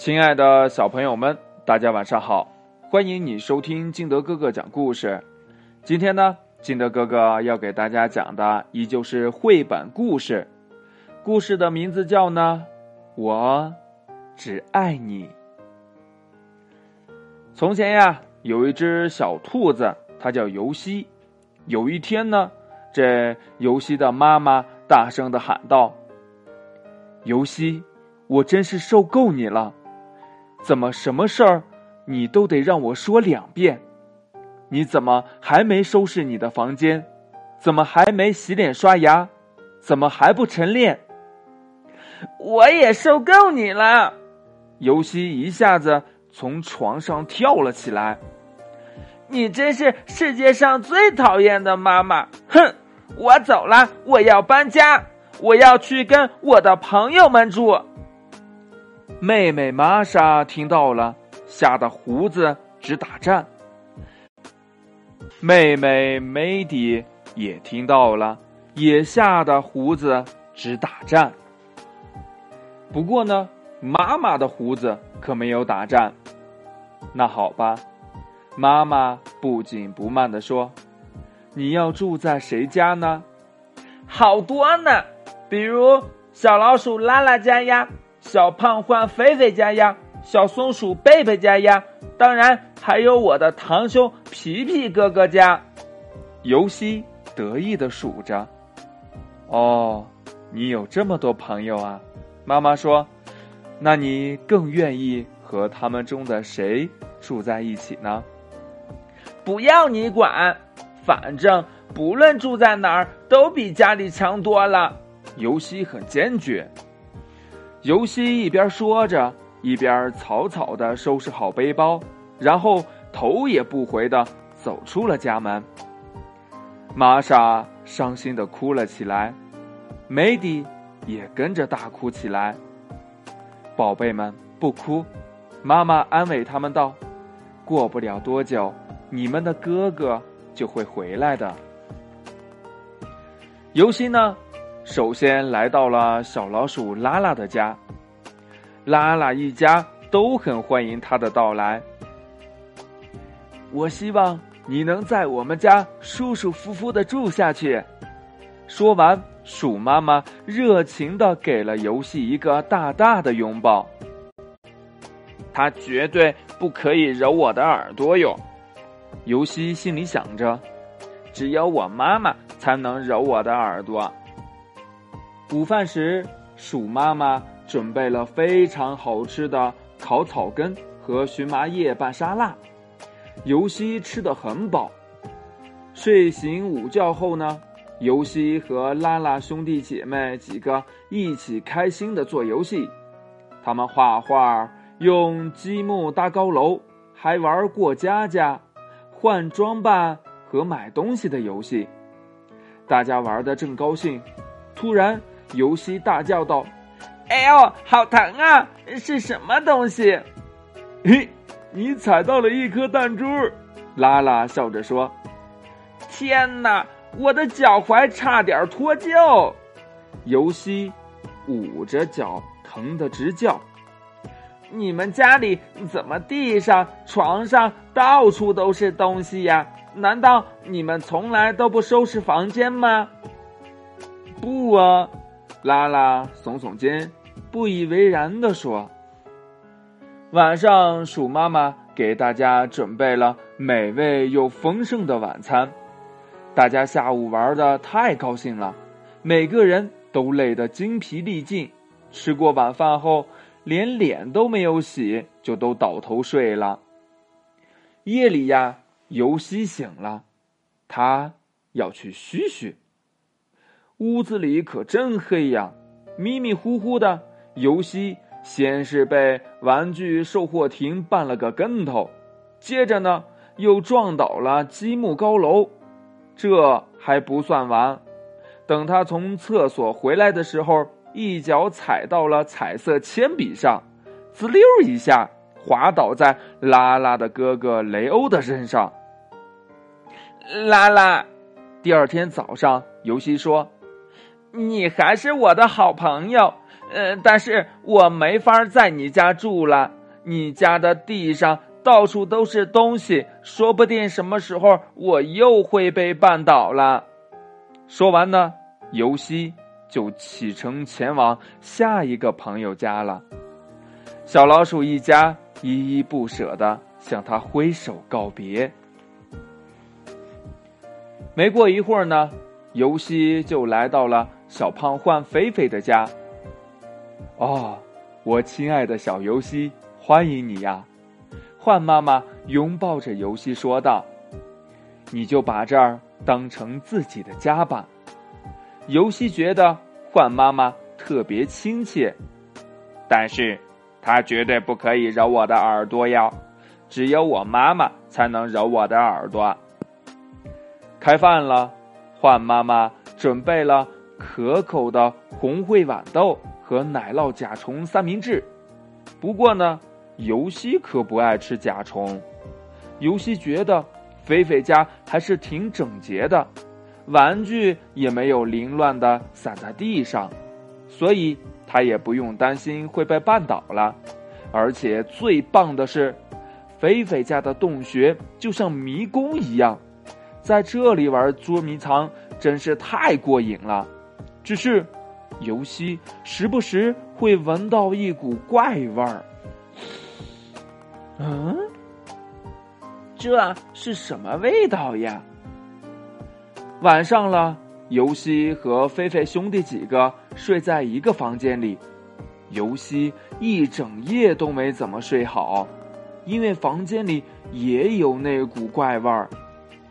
亲爱的小朋友们，大家晚上好！欢迎你收听金德哥哥讲故事。今天呢，金德哥哥要给大家讲的依旧是绘本故事，故事的名字叫呢《我只爱你》。从前呀，有一只小兔子，它叫尤西。有一天呢，这尤西的妈妈大声的喊道：“尤西，我真是受够你了！”怎么什么事儿，你都得让我说两遍？你怎么还没收拾你的房间？怎么还没洗脸刷牙？怎么还不晨练？我也受够你了！尤西一下子从床上跳了起来。你真是世界上最讨厌的妈妈！哼，我走了，我要搬家，我要去跟我的朋友们住。妹妹玛莎听到了，吓得胡子直打颤。妹妹梅迪也听到了，也吓得胡子直打颤。不过呢，妈妈的胡子可没有打颤。那好吧，妈妈不紧不慢地说：“你要住在谁家呢？好多呢，比如小老鼠拉拉家呀。”小胖换菲菲家呀，小松鼠贝贝家呀，当然还有我的堂兄皮皮哥哥家。尤西得意的数着。哦，你有这么多朋友啊！妈妈说：“那你更愿意和他们中的谁住在一起呢？”不要你管，反正不论住在哪儿，都比家里强多了。尤西很坚决。尤西一边说着，一边草草的收拾好背包，然后头也不回的走出了家门。玛莎伤心的哭了起来，梅迪也跟着大哭起来。宝贝们，不哭，妈妈安慰他们道：“过不了多久，你们的哥哥就会回来的。”尤西呢？首先来到了小老鼠拉拉的家，拉拉一家都很欢迎他的到来。我希望你能在我们家舒舒服服的住下去。说完，鼠妈妈热情的给了游戏一个大大的拥抱。他绝对不可以揉我的耳朵哟，游戏心里想着，只有我妈妈才能揉我的耳朵。午饭时，鼠妈妈准备了非常好吃的烤草根和荨麻叶拌沙拉。尤西吃的很饱。睡醒午觉后呢，尤西和拉拉兄弟姐妹几个一起开心的做游戏。他们画画，用积木搭高楼，还玩过家家、换装扮和买东西的游戏。大家玩的正高兴，突然。尤西大叫道：“哎呦，好疼啊！是什么东西？”“嘿，你踩到了一颗弹珠。”拉拉笑着说。“天哪，我的脚踝差点脱臼！”尤西捂着脚，疼得直叫。“你们家里怎么地上、床上到处都是东西呀？难道你们从来都不收拾房间吗？”“不啊。”拉拉耸耸肩，不以为然地说：“晚上，鼠妈妈给大家准备了美味又丰盛的晚餐。大家下午玩的太高兴了，每个人都累得精疲力尽。吃过晚饭后，连脸都没有洗，就都倒头睡了。夜里呀，尤西醒了，他要去嘘嘘。”屋子里可真黑呀，迷迷糊糊的。尤西先是被玩具售货亭绊了个跟头，接着呢又撞倒了积木高楼。这还不算完，等他从厕所回来的时候，一脚踩到了彩色铅笔上，滋溜一下滑倒在拉拉的哥哥雷欧的身上。拉拉，第二天早上，尤西说。你还是我的好朋友，呃，但是我没法在你家住了，你家的地上到处都是东西，说不定什么时候我又会被绊倒了。”说完呢，尤西就启程前往下一个朋友家了。小老鼠一家依依不舍的向他挥手告别。没过一会儿呢，尤西就来到了小胖换菲菲的家。哦，我亲爱的小尤西，欢迎你呀！换妈妈拥抱着尤西说道：“你就把这儿当成自己的家吧。”尤西觉得换妈妈特别亲切，但是。他绝对不可以揉我的耳朵呀，只有我妈妈才能揉我的耳朵。开饭了，换妈妈准备了可口的红烩豌豆和奶酪甲虫三明治。不过呢，尤西可不爱吃甲虫。尤西觉得菲菲家还是挺整洁的，玩具也没有凌乱的散在地上，所以。他也不用担心会被绊倒了，而且最棒的是，菲菲家的洞穴就像迷宫一样，在这里玩捉迷藏真是太过瘾了。只是，尤西时不时会闻到一股怪味儿。嗯，这是什么味道呀？晚上了。尤西和菲菲兄弟几个睡在一个房间里，尤西一整夜都没怎么睡好，因为房间里也有那股怪味儿，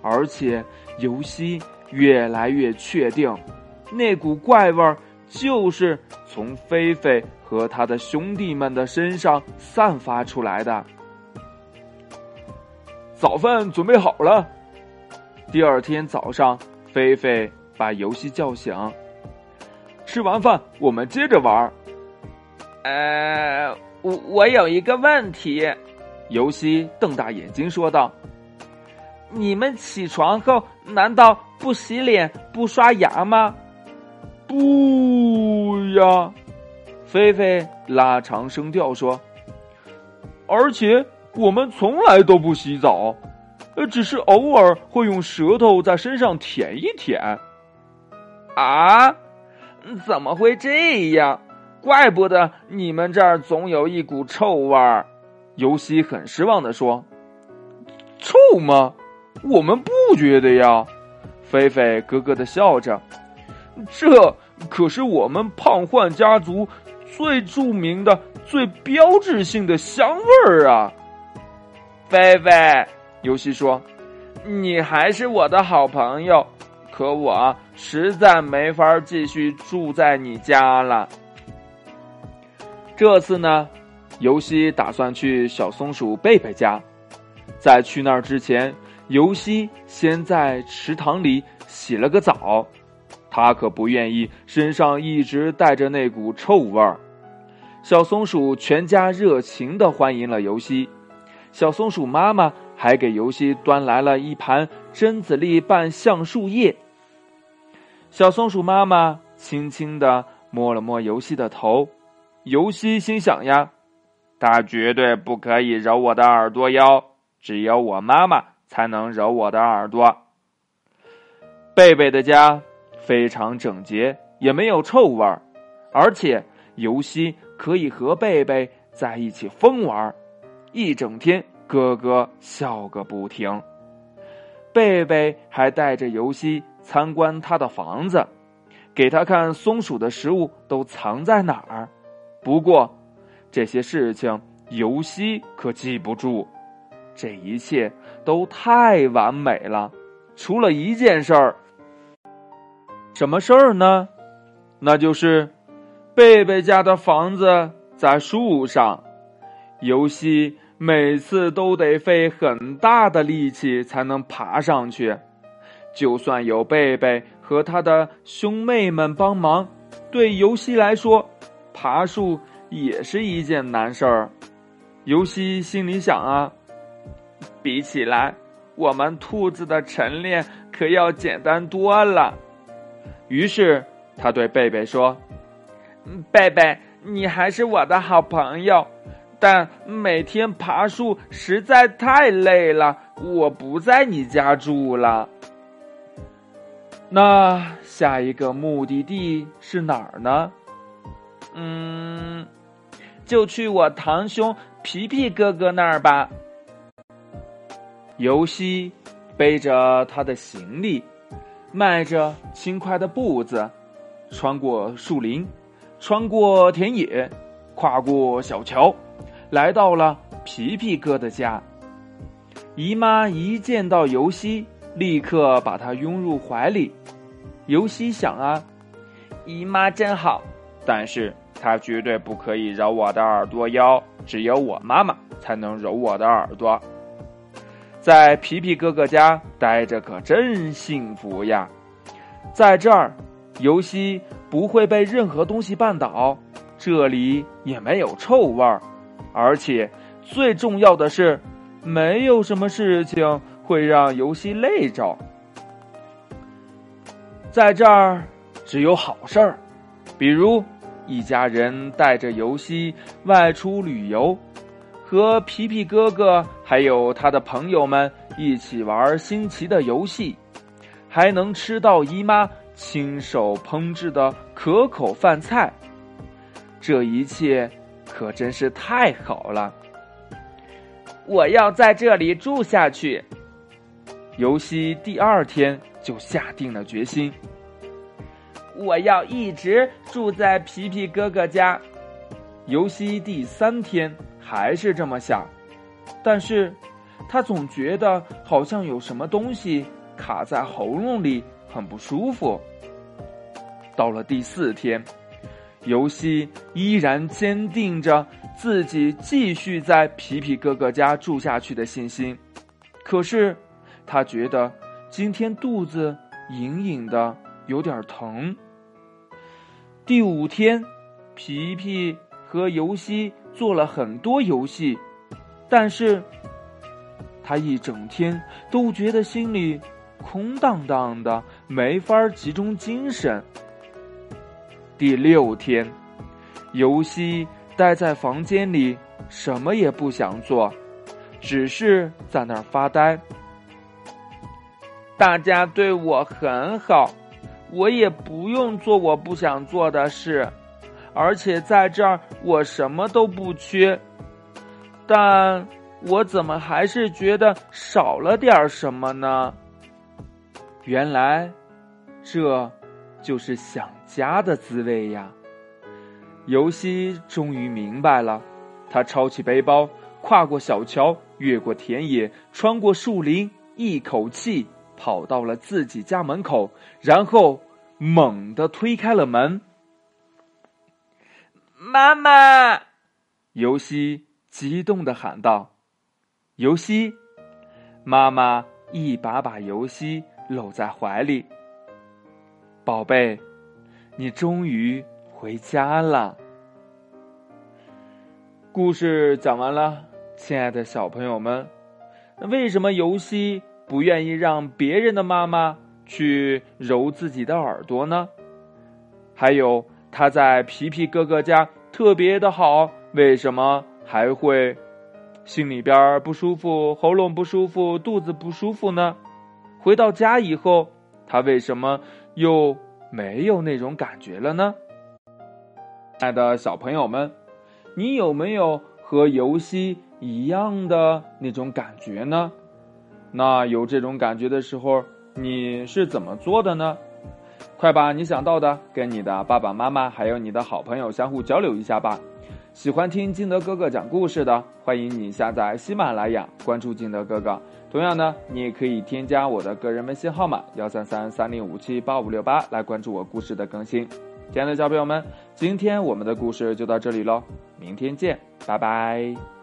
而且尤西越来越确定，那股怪味儿就是从菲菲和他的兄弟们的身上散发出来的。早饭准备好了，第二天早上，菲菲。把游戏叫醒。吃完饭，我们接着玩。呃，我我有一个问题。游戏瞪大眼睛说道：“你们起床后难道不洗脸、不刷牙吗？”不呀，菲菲拉长声调说：“而且我们从来都不洗澡，呃，只是偶尔会用舌头在身上舔一舔。”啊，怎么会这样？怪不得你们这儿总有一股臭味儿。尤西很失望的说：“臭吗？我们不觉得呀。”菲菲咯咯的笑着：“这可是我们胖獾家族最著名的、最标志性的香味儿啊！”菲菲，尤西说：“你还是我的好朋友。”可我实在没法继续住在你家了。这次呢，尤西打算去小松鼠贝贝家。在去那儿之前，尤西先在池塘里洗了个澡。他可不愿意身上一直带着那股臭味儿。小松鼠全家热情的欢迎了尤西。小松鼠妈妈还给尤西端来了一盘榛子粒拌橡树叶。小松鼠妈妈轻轻的摸了摸尤西的头，尤西心想呀，他绝对不可以揉我的耳朵哟，只有我妈妈才能揉我的耳朵。贝贝的家非常整洁，也没有臭味儿，而且尤西可以和贝贝在一起疯玩，一整天咯咯笑个不停。贝贝还带着尤西。参观他的房子，给他看松鼠的食物都藏在哪儿。不过，这些事情尤西可记不住。这一切都太完美了，除了一件事儿。什么事儿呢？那就是贝贝家的房子在树上，尤西每次都得费很大的力气才能爬上去。就算有贝贝和他的兄妹们帮忙，对尤西来说，爬树也是一件难事儿。尤西心里想啊，比起来，我们兔子的晨练可要简单多了。于是他对贝贝说：“贝贝，你还是我的好朋友，但每天爬树实在太累了，我不在你家住了。那下一个目的地是哪儿呢？嗯，就去我堂兄皮皮哥哥那儿吧。尤西背着他的行李，迈着轻快的步子，穿过树林，穿过田野，跨过小桥，来到了皮皮哥的家。姨妈一见到尤西，立刻把他拥入怀里。尤西想啊，姨妈真好，但是她绝对不可以揉我的耳朵哟，只有我妈妈才能揉我的耳朵。在皮皮哥哥家待着可真幸福呀，在这儿，尤西不会被任何东西绊倒，这里也没有臭味儿，而且最重要的是，没有什么事情会让尤西累着。在这儿，只有好事儿，比如一家人带着尤西外出旅游。和皮皮哥哥还有他的朋友们一起玩新奇的游戏，还能吃到姨妈亲手烹制的可口饭菜，这一切可真是太好了！我要在这里住下去。尤西第二天就下定了决心，我要一直住在皮皮哥哥家。尤西第三天。还是这么想，但是，他总觉得好像有什么东西卡在喉咙里，很不舒服。到了第四天，尤西依然坚定着自己继续在皮皮哥哥家住下去的信心，可是，他觉得今天肚子隐隐的有点疼。第五天，皮皮和尤西。做了很多游戏，但是他一整天都觉得心里空荡荡的，没法集中精神。第六天，尤西待在房间里，什么也不想做，只是在那儿发呆。大家对我很好，我也不用做我不想做的事。而且在这儿，我什么都不缺，但我怎么还是觉得少了点什么呢？原来，这就是想家的滋味呀！尤西终于明白了，他抄起背包，跨过小桥，越过田野，穿过树林，一口气跑到了自己家门口，然后猛地推开了门。妈妈，尤西激动的喊道：“尤西！”妈妈一把把尤西搂在怀里。宝贝，你终于回家了。故事讲完了，亲爱的小朋友们，为什么尤西不愿意让别人的妈妈去揉自己的耳朵呢？还有。他在皮皮哥哥家特别的好，为什么还会心里边不舒服、喉咙不舒服、肚子不舒服呢？回到家以后，他为什么又没有那种感觉了呢？爱的小朋友们，你有没有和游戏一样的那种感觉呢？那有这种感觉的时候，你是怎么做的呢？快把你想到的跟你的爸爸妈妈还有你的好朋友相互交流一下吧。喜欢听金德哥哥讲故事的，欢迎你下载喜马拉雅，关注金德哥哥。同样呢，你也可以添加我的个人微信号码幺三三三零五七八五六八来关注我故事的更新。亲爱的小朋友们，今天我们的故事就到这里喽，明天见，拜拜。